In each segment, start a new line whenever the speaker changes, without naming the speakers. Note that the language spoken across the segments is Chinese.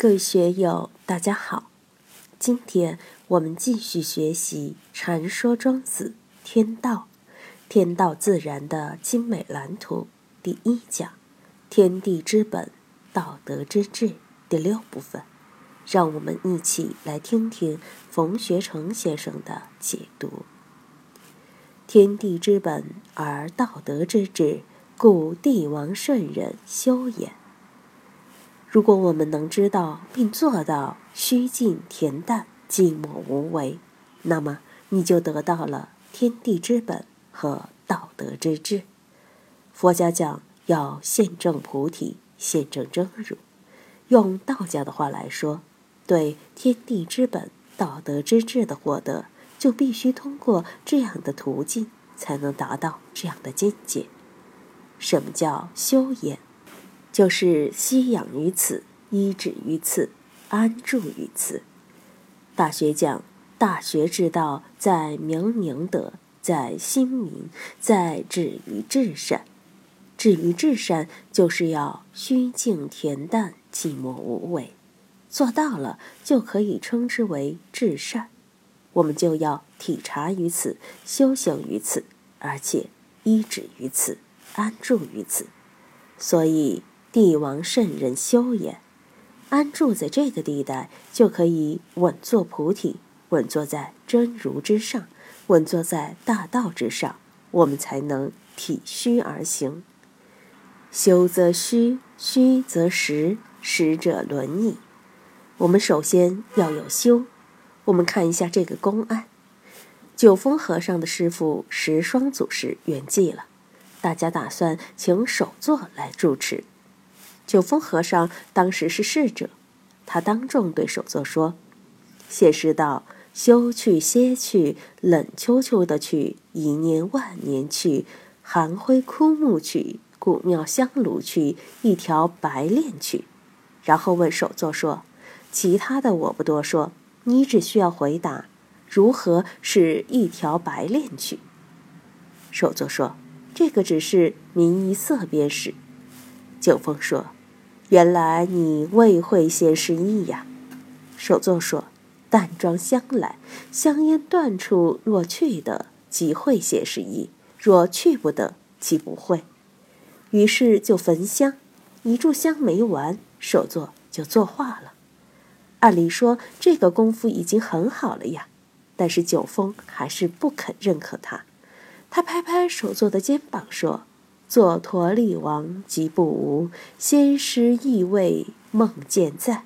各位学友，大家好！今天我们继续学习《传说庄子天道》，天道自然的精美蓝图第一讲：天地之本，道德之治第六部分。让我们一起来听听冯学成先生的解读：天地之本而道德之治，故帝王圣人修也。如果我们能知道并做到虚静恬淡、寂寞无为，那么你就得到了天地之本和道德之治。佛家讲要现证菩提，现证真如。用道家的话来说，对天地之本、道德之治的获得，就必须通过这样的途径，才能达到这样的境界。什么叫修言？就是息养于此，依止于此，安住于此。大学讲，大学之道，在明明德，在心明，在止于至善。止于至善，就是要虚静恬淡，寂寞无为。做到了，就可以称之为至善。我们就要体察于此，修行于此，而且依止于此，安住于此。所以。帝王圣人修也，安住在这个地带，就可以稳坐菩提，稳坐在真如之上，稳坐在大道之上，我们才能体虚而行。修则虚，虚则实，实者伦矣。我们首先要有修。我们看一下这个公案：九峰和尚的师傅石双祖师圆寂了，大家打算请首座来主持。九峰和尚当时是侍者，他当众对首座说：“谢师道，休去歇去，冷秋秋的去，一念万年去，寒灰枯木去，古庙香炉去，一条白链去。”然后问首座说：“其他的我不多说，你只需要回答，如何是一条白链去？”首座说：“这个只是名一色便是。”九峰说。原来你未会先失意呀，首座说：“淡妆香来，香烟断处若去得，即会先失意；若去不得，即不会。”于是就焚香，一炷香没完，首座就作画了。按理说这个功夫已经很好了呀，但是九峰还是不肯认可他。他拍拍首座的肩膀说。坐陀利王即不无，先师意味梦见在。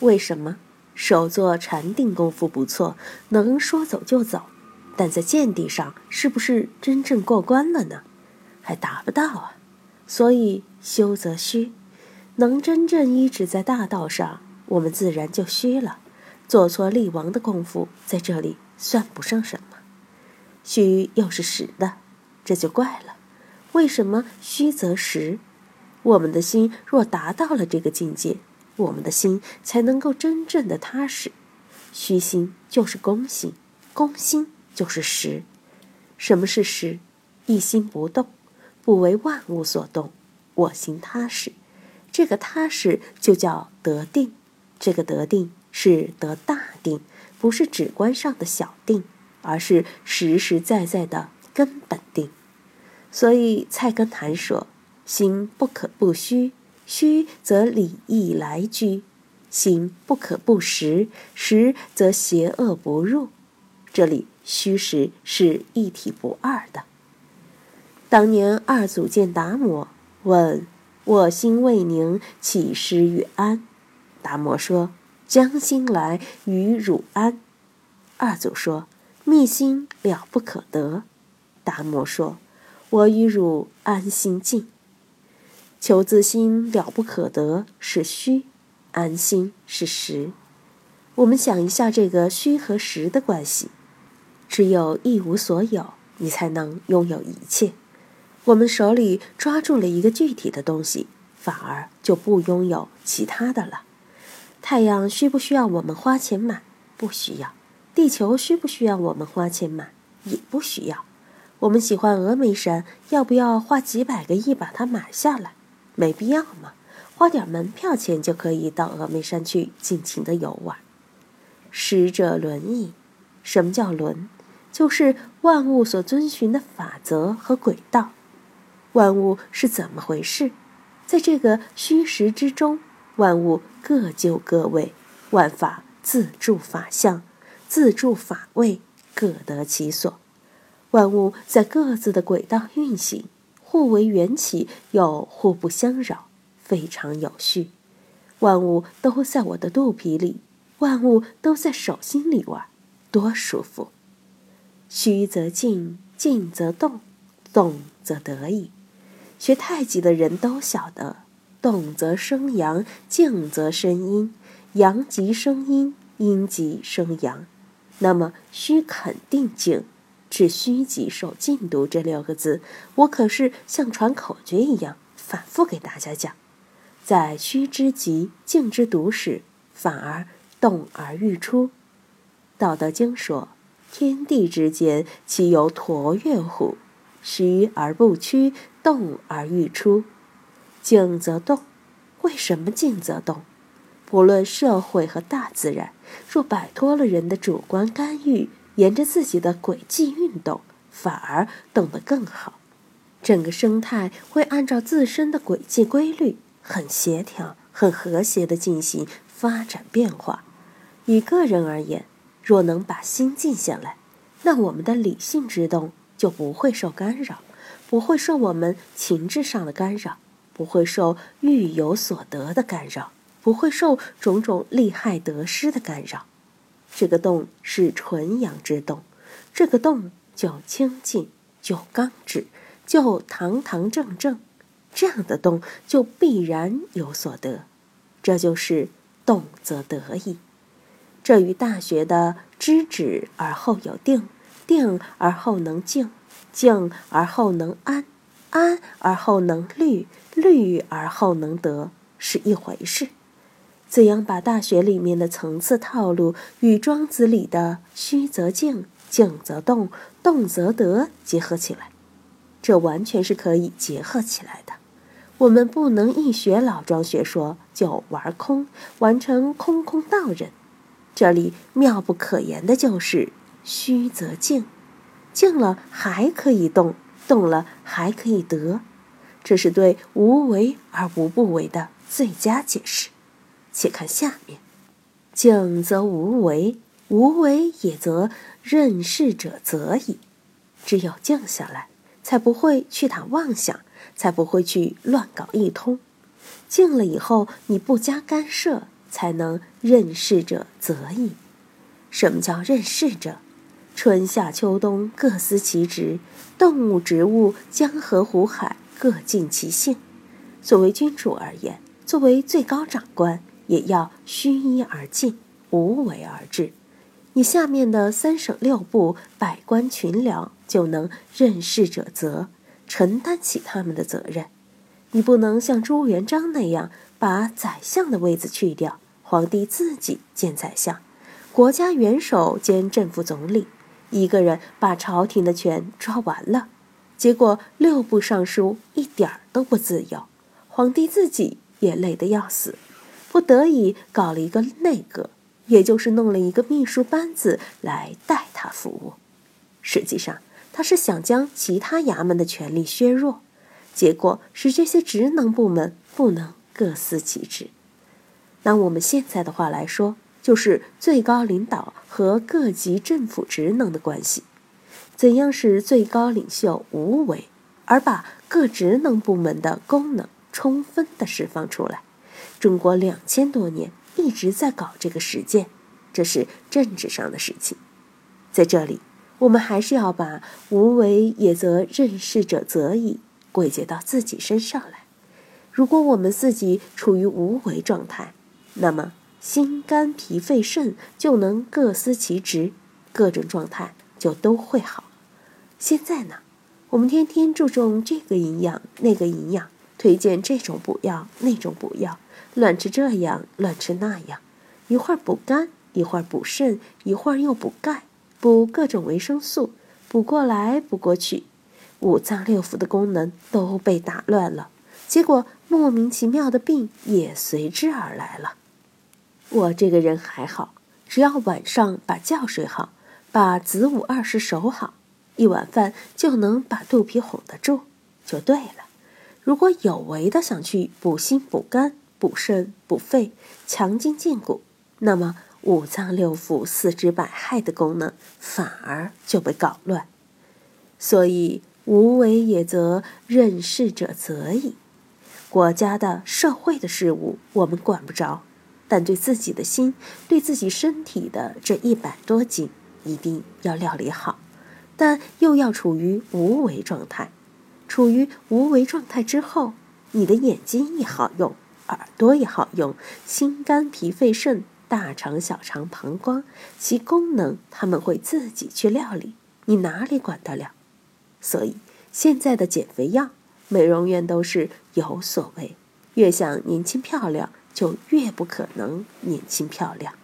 为什么？首座禅定功夫不错，能说走就走，但在见地上是不是真正过关了呢？还达不到啊！所以修则虚，能真正依止在大道上，我们自然就虚了。做错利王的功夫在这里算不上什么，虚又是实的，这就怪了。为什么虚则实？我们的心若达到了这个境界，我们的心才能够真正的踏实。虚心就是公心，公心就是实。什么是实？一心不动，不为万物所动，我心踏实。这个踏实就叫得定。这个得定是得大定，不是指观上的小定，而是实实在在的根本定。所以，菜根谭说：“心不可不虚，虚则礼义来居；心不可不实，实则邪恶不入。”这里虚实是一体不二的。当年二祖见达摩，问：“我心未宁，岂失与安？”达摩说：“将心来与汝安。”二祖说：“密心了不可得。”达摩说。我与汝安心静，求自心了不可得是虚，安心是实。我们想一下这个虚和实的关系，只有一无所有，你才能拥有一切。我们手里抓住了一个具体的东西，反而就不拥有其他的了。太阳需不需要我们花钱买？不需要。地球需不需要我们花钱买？也不需要。我们喜欢峨眉山，要不要花几百个亿把它买下来？没必要嘛。花点门票钱就可以到峨眉山去尽情的游玩。使者轮矣，什么叫轮？就是万物所遵循的法则和轨道。万物是怎么回事？在这个虚实之中，万物各就各位，万法自住法相，自住法位，各得其所。万物在各自的轨道运行，互为缘起，又互不相扰，非常有序。万物都在我的肚皮里，万物都在手心里玩，多舒服！虚则静，静则动，动则得矣。学太极的人都晓得，动则生阳，静则生阴，阳极生阴，阴极生阳。那么虚肯定静，只虚极受静读这六个字，我可是像传口诀一样反复给大家讲。在虚之极，静之独时，反而动而欲出。道德经说。天地之间，其有橐越乎？虚而不屈，动而欲出。静则动。为什么静则动？不论社会和大自然，若摆脱了人的主观干预，沿着自己的轨迹运动，反而动得更好。整个生态会按照自身的轨迹规律，很协调、很和谐地进行发展变化。以个人而言，若能把心静下来，那我们的理性之动就不会受干扰，不会受我们情志上的干扰，不会受欲有所得的干扰，不会受种种利害得失的干扰。这个动是纯阳之动，这个动就清净，就刚直，就堂堂正正。这样的动就必然有所得，这就是动则得矣。这与大学的知止而后有定，定而后能静，静而后能安，安而后能虑，虑而后能得是一回事。怎样把大学里面的层次套路与庄子里的虚则静，静则动，动则得结合起来？这完全是可以结合起来的。我们不能一学老庄学说就玩空，完成空空道人。这里妙不可言的就是虚则静，静了还可以动，动了还可以得，这是对无为而无不为的最佳解释。且看下面：静则无为，无为也则任事者则矣。只有静下来，才不会去打妄想，才不会去乱搞一通。静了以后，你不加干涉。才能任事者则矣。什么叫任事者？春夏秋冬各司其职，动物植物江河湖海各尽其性。作为君主而言，作为最高长官，也要虚一而静，无为而治。你下面的三省六部百官群僚就能任事者责，承担起他们的责任。你不能像朱元璋那样。把宰相的位子去掉，皇帝自己兼宰相，国家元首兼政府总理，一个人把朝廷的权抓完了，结果六部尚书一点儿都不自由，皇帝自己也累得要死，不得已搞了一个内阁，也就是弄了一个秘书班子来代他服务。实际上，他是想将其他衙门的权力削弱，结果使这些职能部门不能。各司其职。拿我们现在的话来说，就是最高领导和各级政府职能的关系。怎样使最高领袖无为，而把各职能部门的功能充分的释放出来？中国两千多年一直在搞这个实践，这是政治上的事情。在这里，我们还是要把“无为也则任事者则已”归结到自己身上来。如果我们自己处于无为状态，那么心肝脾肺肾就能各司其职，各种状态就都会好。现在呢，我们天天注重这个营养那个营养，推荐这种补药那种补药，乱吃这样乱吃那样，一会儿补肝，一会儿补肾，一会儿又补钙，补各种维生素，补过来补过去，五脏六腑的功能都被打乱了。结果莫名其妙的病也随之而来了。我这个人还好，只要晚上把觉睡好，把子午二时守好，一碗饭就能把肚皮哄得住，就对了。如果有为的想去补心补肝、补肾补肺、强筋健骨，那么五脏六腑、四肢百骸的功能反而就被搞乱。所以无为也则任事者则矣。国家的、社会的事物我们管不着，但对自己的心、对自己身体的这一百多斤，一定要料理好，但又要处于无为状态。处于无为状态之后，你的眼睛也好用，耳朵也好用，心肝脾肺肾、大肠小肠膀胱，其功能他们会自己去料理，你哪里管得了？所以现在的减肥药、美容院都是有所谓，越想年轻漂亮，就越不可能年轻漂亮。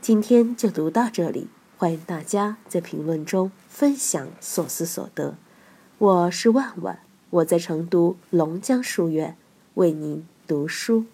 今天就读到这里，欢迎大家在评论中分享所思所得。我是万万，我在成都龙江书院为您读书。